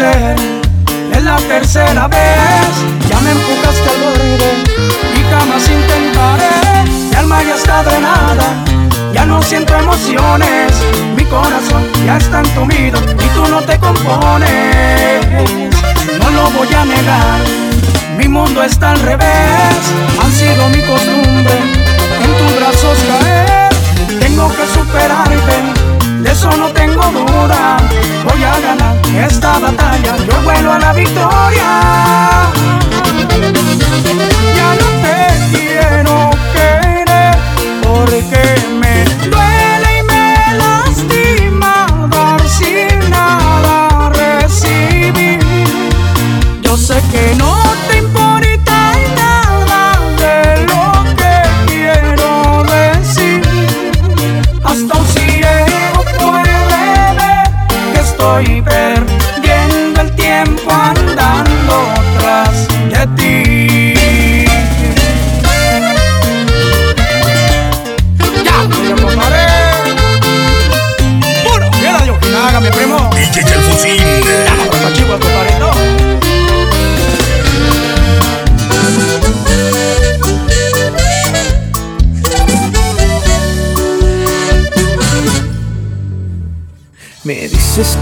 Es la tercera vez, ya me empujaste al borde y jamás intentaré. Mi alma ya está drenada, ya no siento emociones. Mi corazón ya está entumido y tú no te compones. No lo voy a negar, mi mundo está al revés. Han sido mi costumbre en tus brazos caer. Tengo que superarte, de eso no tengo duda. Voy a ganar esta batalla yo vuelo a la victoria.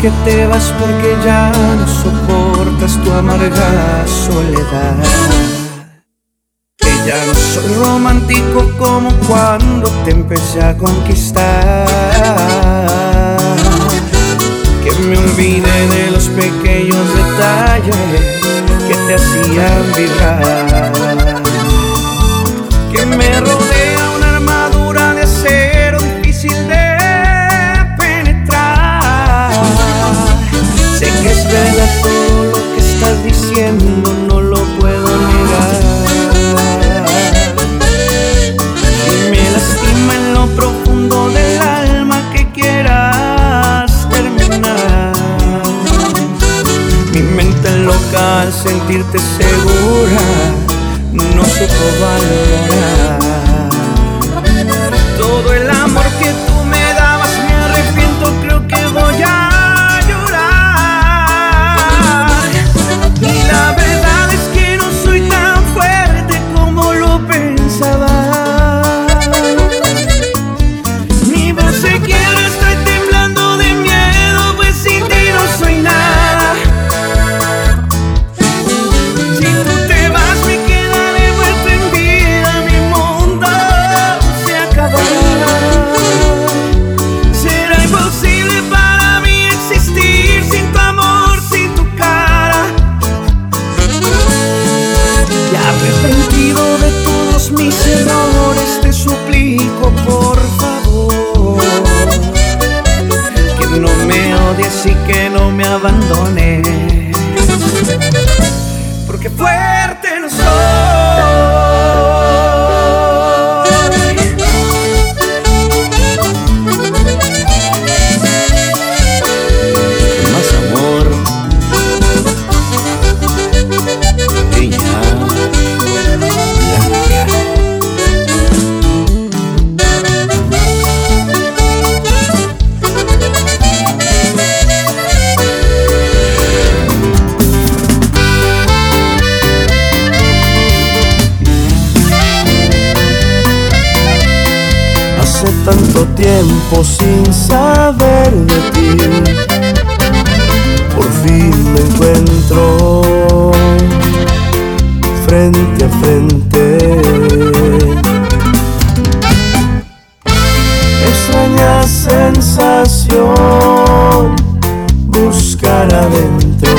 que te vas porque ya no soportas tu amarga soledad. Que ya no soy romántico como cuando te empecé a conquistar. Que me olvidé de los pequeños detalles que te hacían vibrar no lo puedo negar. Y me lastima en lo profundo del alma que quieras terminar. Mi mente loca al sentirte segura, no supo valorar. Extraña sensación buscar adentro.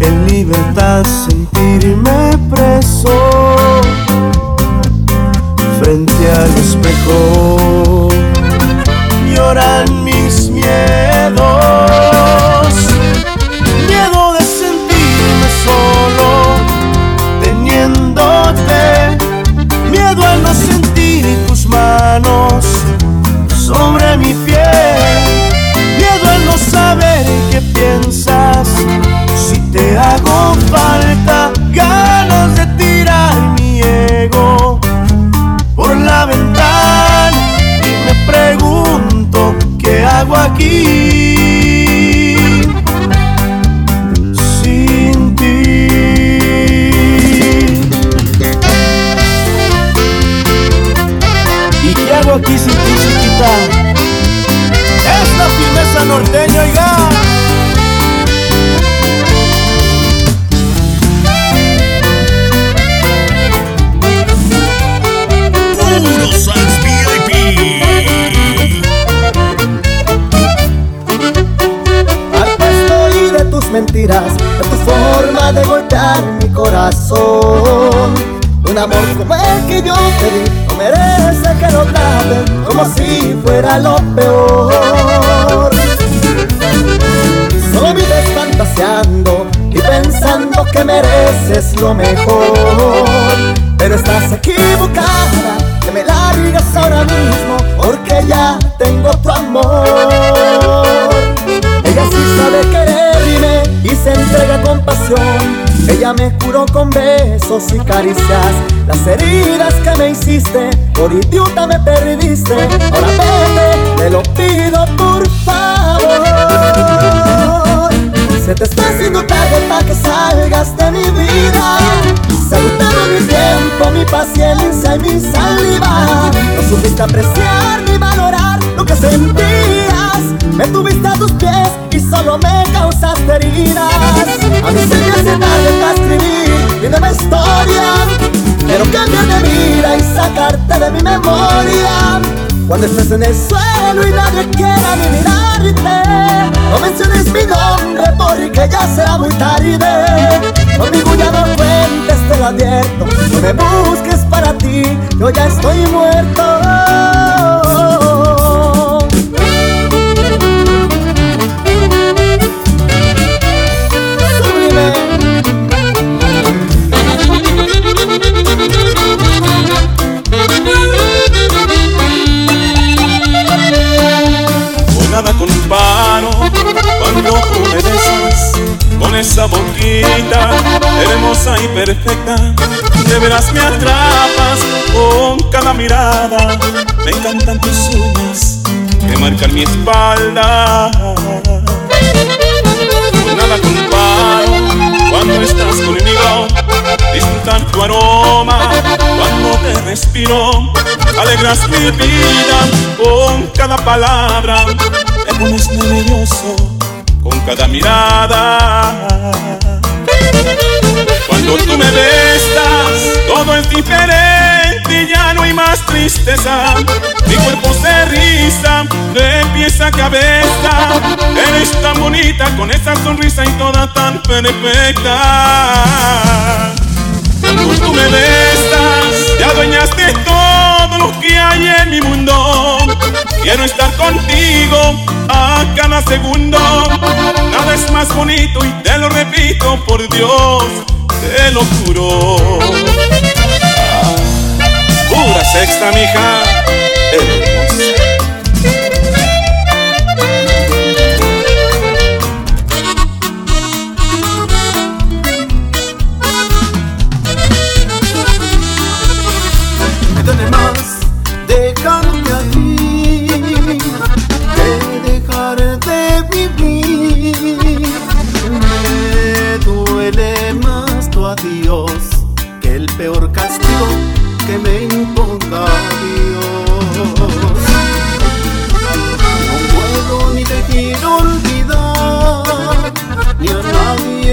En libertad mentiras, de tu forma de golpear mi corazón. Un amor como el que yo te di no merece que lo traten como si fuera lo peor. Solo vives fantaseando y pensando que mereces lo mejor. Pero estás equivocada, ahora mismo porque ya tengo tu amor. Ella sí sabe quererme y se entrega con pasión. Ella me curó con besos y caricias. Las heridas que me hiciste, por idiota me perdiste. Ahora vete, te lo pido por favor. Se te está haciendo tarde para que salgas de mi vida. Se mi tiempo, mi paciencia y mi saliva. No supiste apreciar ni valorar lo que sentías. Me tuviste a tus pies y solo me causaste heridas. A mí se me hace tarde para escribir mi historia. Quiero cambiar de vida y sacarte de mi memoria. Cuando estés en el suelo y nadie quiera ni mirarte, no menciones mi nombre porque ya será muy tarde. Conmigo ya no cuentes, te lo advierto. No me busques para ti, yo ya estoy muerto. Nada comparo cuando tú me besas con esa boquita hermosa y perfecta. De veras me atrapas con cada mirada. Me encantan tus uñas que marcan mi espalda. Cuando estás conmigo. Disfrutar tu aroma cuando te respiro. Alegras mi vida con cada palabra. Me pones nervioso con cada mirada. Cuando tú me besas, todo es diferente y ya no hay más tristeza. Mi cuerpo se riza de pies a cabeza. Eres tan bonita con esa sonrisa y toda tan perfecta. Cuando tú me besas, ya adueñaste todo lo que hay en mi mundo. Quiero estar contigo a cada segundo. Nada es más bonito y te lo repito por Dios, te lo juro. Ah, pura sexta, mija. Hermosa.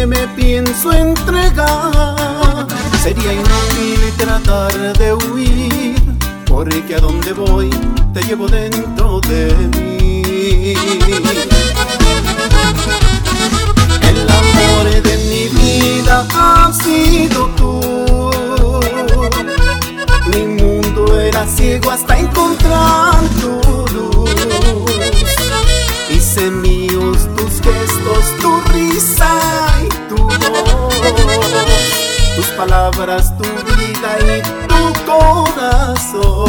me pienso entregar. Sería inútil tratar de huir, porque a donde voy te llevo dentro de mí. El amor de mi vida ha sido tú. Mi mundo era ciego hasta encontrar tu luz. Hice míos tus gestos, tu risa tus palabras, tu vida y tu corazón.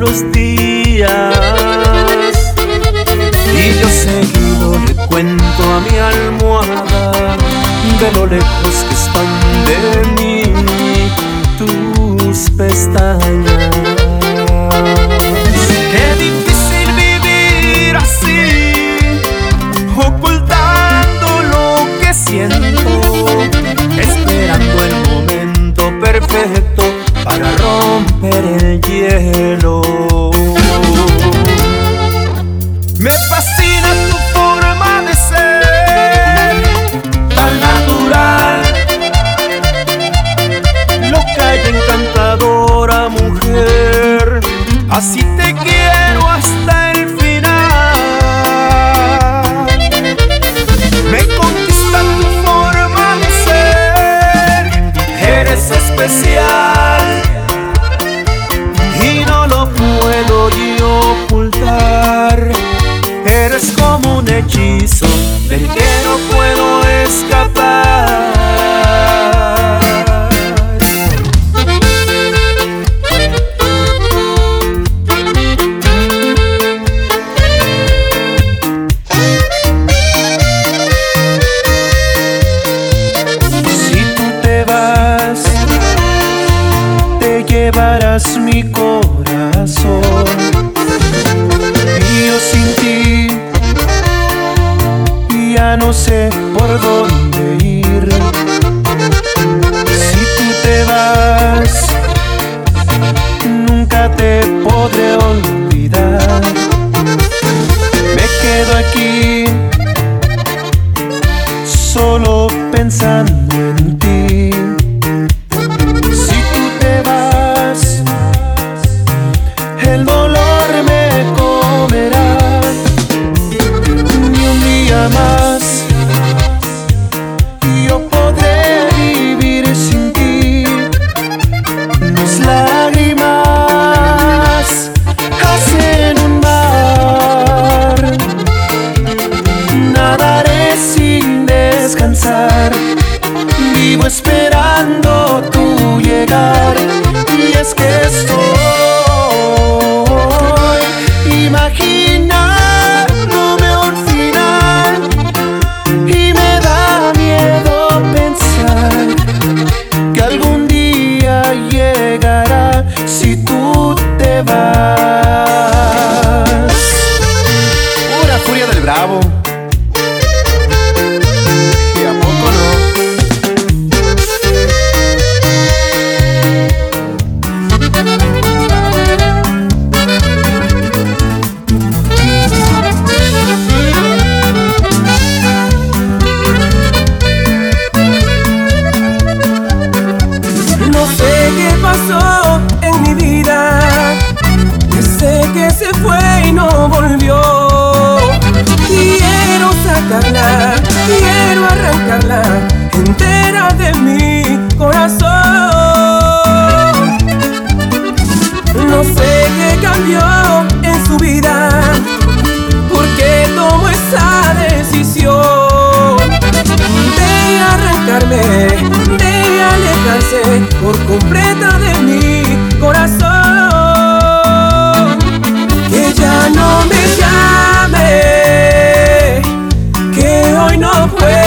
los días y yo seguido le cuento a mi almohada de lo lejos que están de mí tus pestañas. mi corazón. Y yo sin ti ya no sé por dónde ir. Si tú te vas, nunca te podré olvidar. Me quedo aquí solo pensando arrancarla entera de mi corazón. No sé qué cambió en su vida, porque tomó esa decisión de arrancarme, de alejarse por completa de mi corazón. Que ya no me llame, que hoy no puedo.